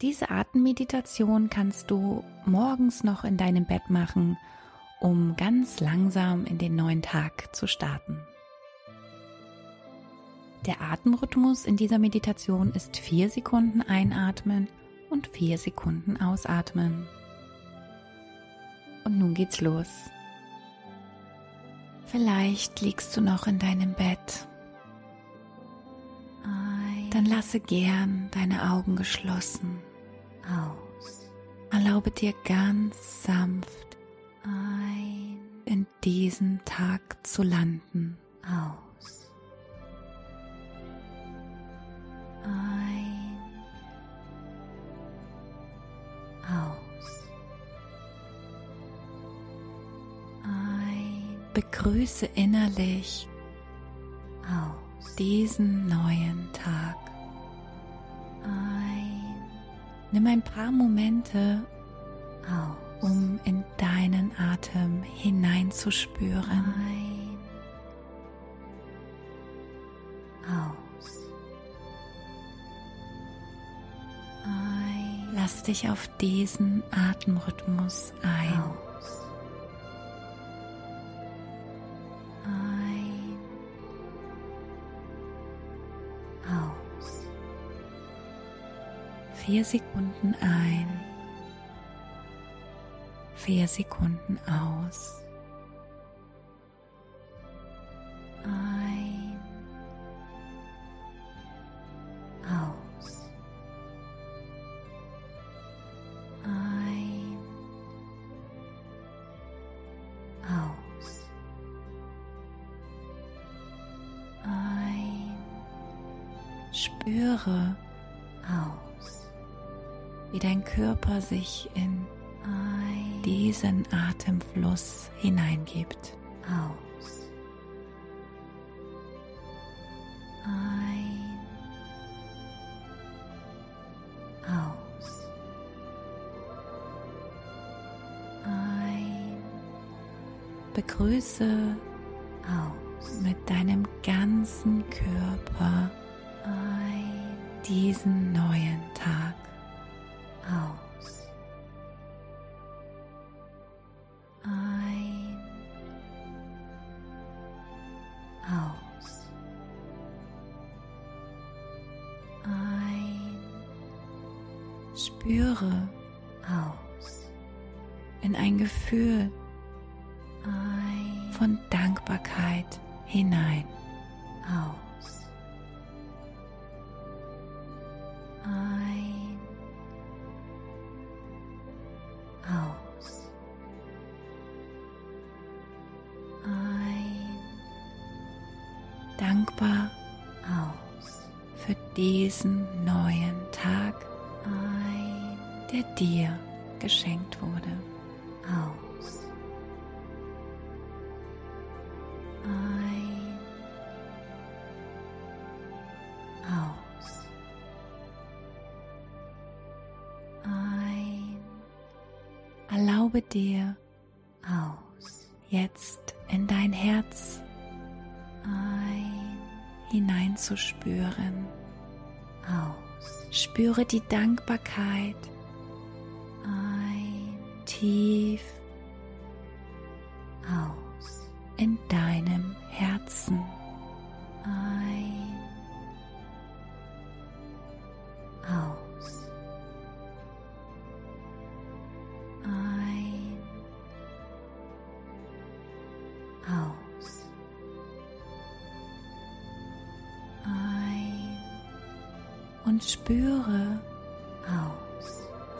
Diese Atemmeditation kannst du morgens noch in deinem Bett machen, um ganz langsam in den neuen Tag zu starten. Der Atemrhythmus in dieser Meditation ist vier Sekunden einatmen und vier Sekunden ausatmen. Und nun geht's los. Vielleicht liegst du noch in deinem Bett. Dann lasse gern deine Augen geschlossen aus. Erlaube dir ganz sanft ein in diesen Tag zu landen. Aus. Ein. Aus. Ein. Begrüße innerlich aus diesen neuen Tag. Nimm ein paar Momente um in deinen Atem hineinzuspüren. Ein. Aus. Ein. Lass dich auf diesen Atemrhythmus ein. Aus. Vier Sekunden ein, vier Sekunden aus. Wie dein Körper sich in diesen Atemfluss hineingibt. Aus. Ein. Aus. Ein. Begrüße aus mit deinem ganzen Körper diesen neuen Tag aus. Diesen neuen Tag, ein, der dir geschenkt wurde. Aus. Ein. Aus. Ein. Erlaube dir aus, jetzt in dein Herz ein hineinzuspüren. Aus. Spüre die Dankbarkeit ein tief aus in deinem Herzen. Ein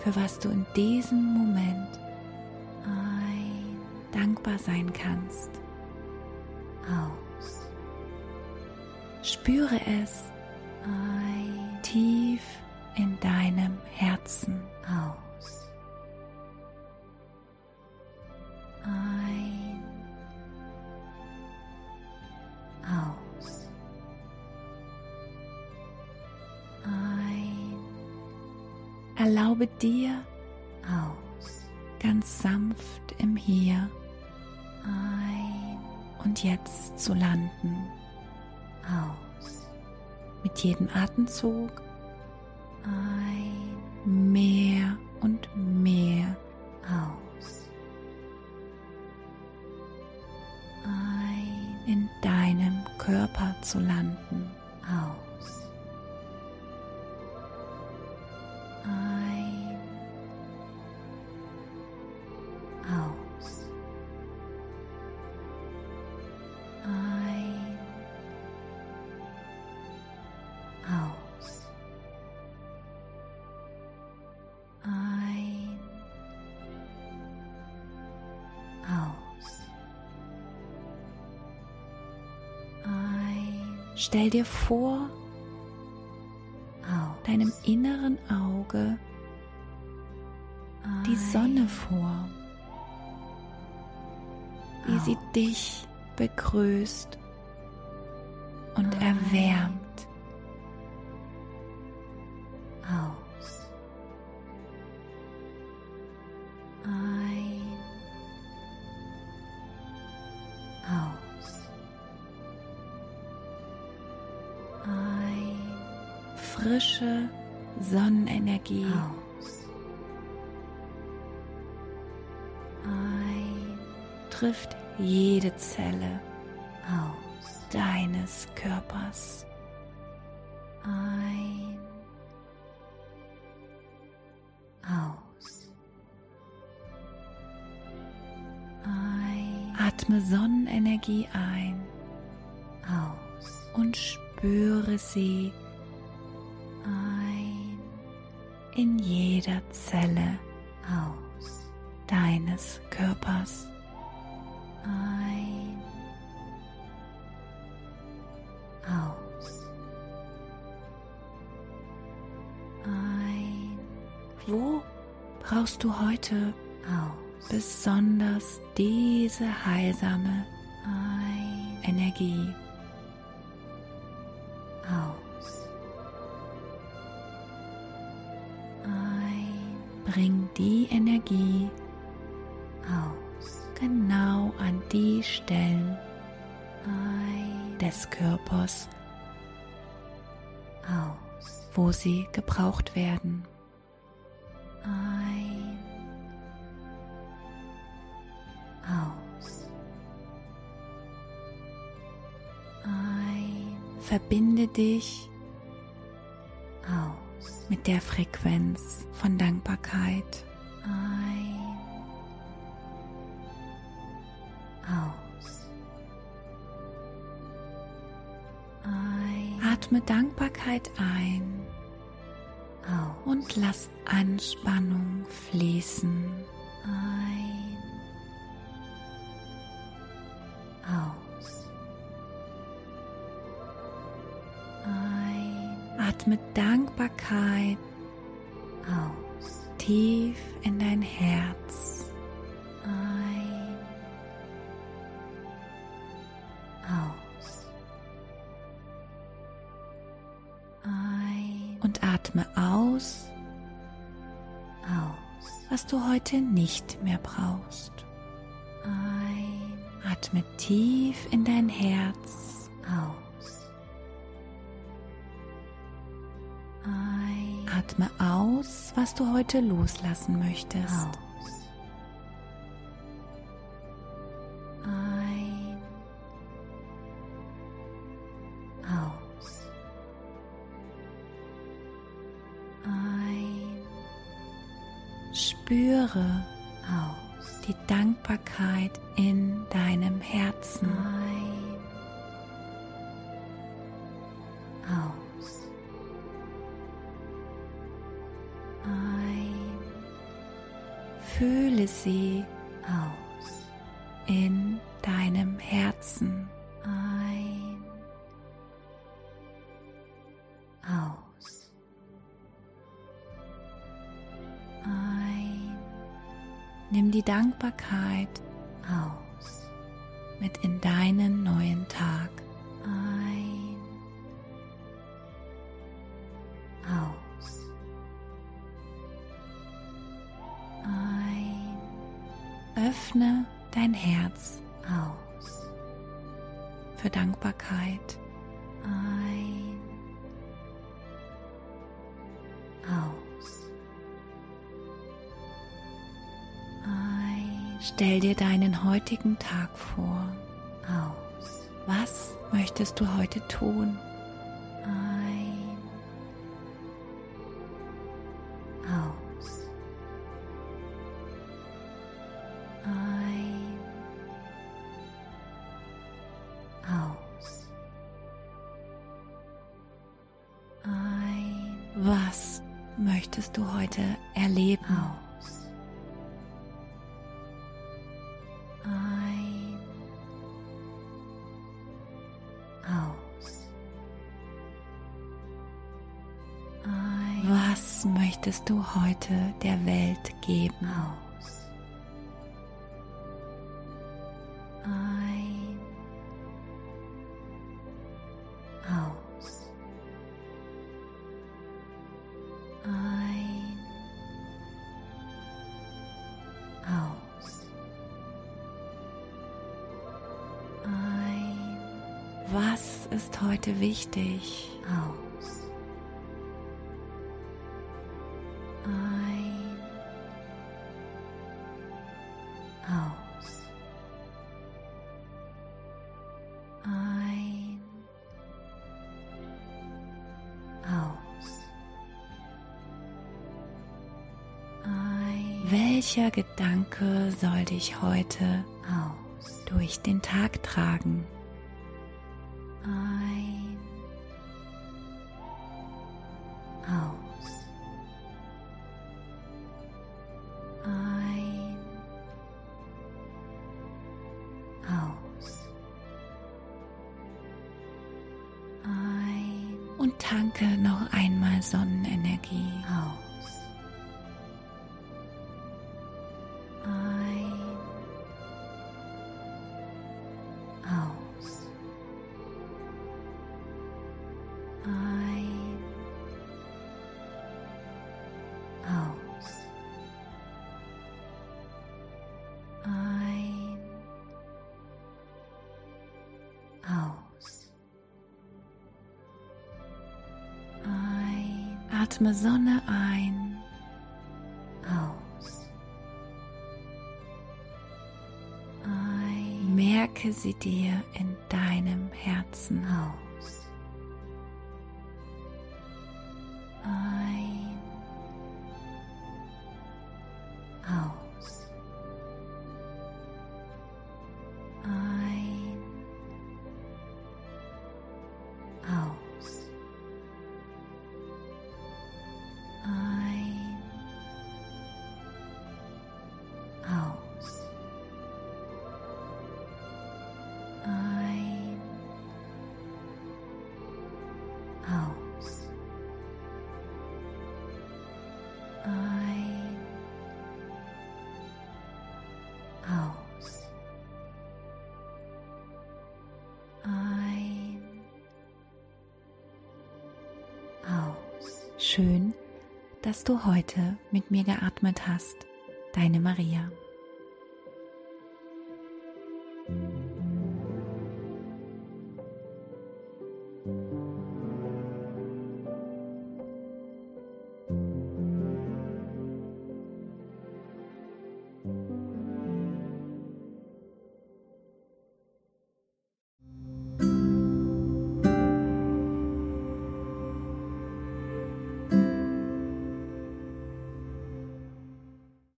für was du in diesem Moment ein dankbar sein kannst. Aus. Spüre es ein tief in deinem Herzen aus. Erlaube dir aus, ganz sanft im Hier ein und jetzt zu landen. Aus. Mit jedem Atemzug ein, mehr und mehr aus, ein, in deinem Körper zu landen, aus, Stell dir vor, aus. deinem inneren Auge die Sonne vor, wie sie dich begrüßt und erwärmt. Frische Sonnenenergie. Aus. Ein. Trifft jede Zelle aus deines Körpers. Ein. Aus. Ein. Atme Sonnenenergie ein. Aus. Und spüre sie in jeder Zelle aus deines Körpers ein, aus, ein. Wo brauchst du heute aus besonders diese heilsame ein. Energie? Die Energie aus genau an die Stellen des Körpers aus, wo sie gebraucht werden. Ein, aus, ein. Verbinde dich aus mit der Frequenz von Dankbarkeit. Ein. aus. Ein. Atme Dankbarkeit ein. Aus. Und lass Anspannung fließen. Ein. Aus. Ein. Atme Dankbarkeit. Tief in dein Herz. atme aus, aus, was du heute nicht mehr brauchst. Atme aus, was du heute loslassen möchtest. Aus. Spüre aus die Dankbarkeit in deinem Herzen. Ein. Aus. Fühle sie aus in deinem Herzen. Ein. Aus. Nimm die Dankbarkeit aus mit in deinen neuen Tag ein, Stell dir deinen heutigen Tag vor. aus, Was möchtest du heute tun? ein, aus, ein, aus, ein, Was möchtest du heute erleben? aus, möchtest du heute der Welt geben? aus, ein, aus, ein, aus, ein, Was ist heute wichtig? aus, Welcher Gedanke soll dich heute aus, durch den Tag tragen? ein, aus, ein, aus, ein, Und tanke noch einmal Sonnenenergie. aus, Atme Sonne ein. Aus, ein, Merke sie dir in deinem Herzen. aus, aus, ein, aus, ein, aus. Schön, dass du heute mit mir geatmet hast. Deine Maria.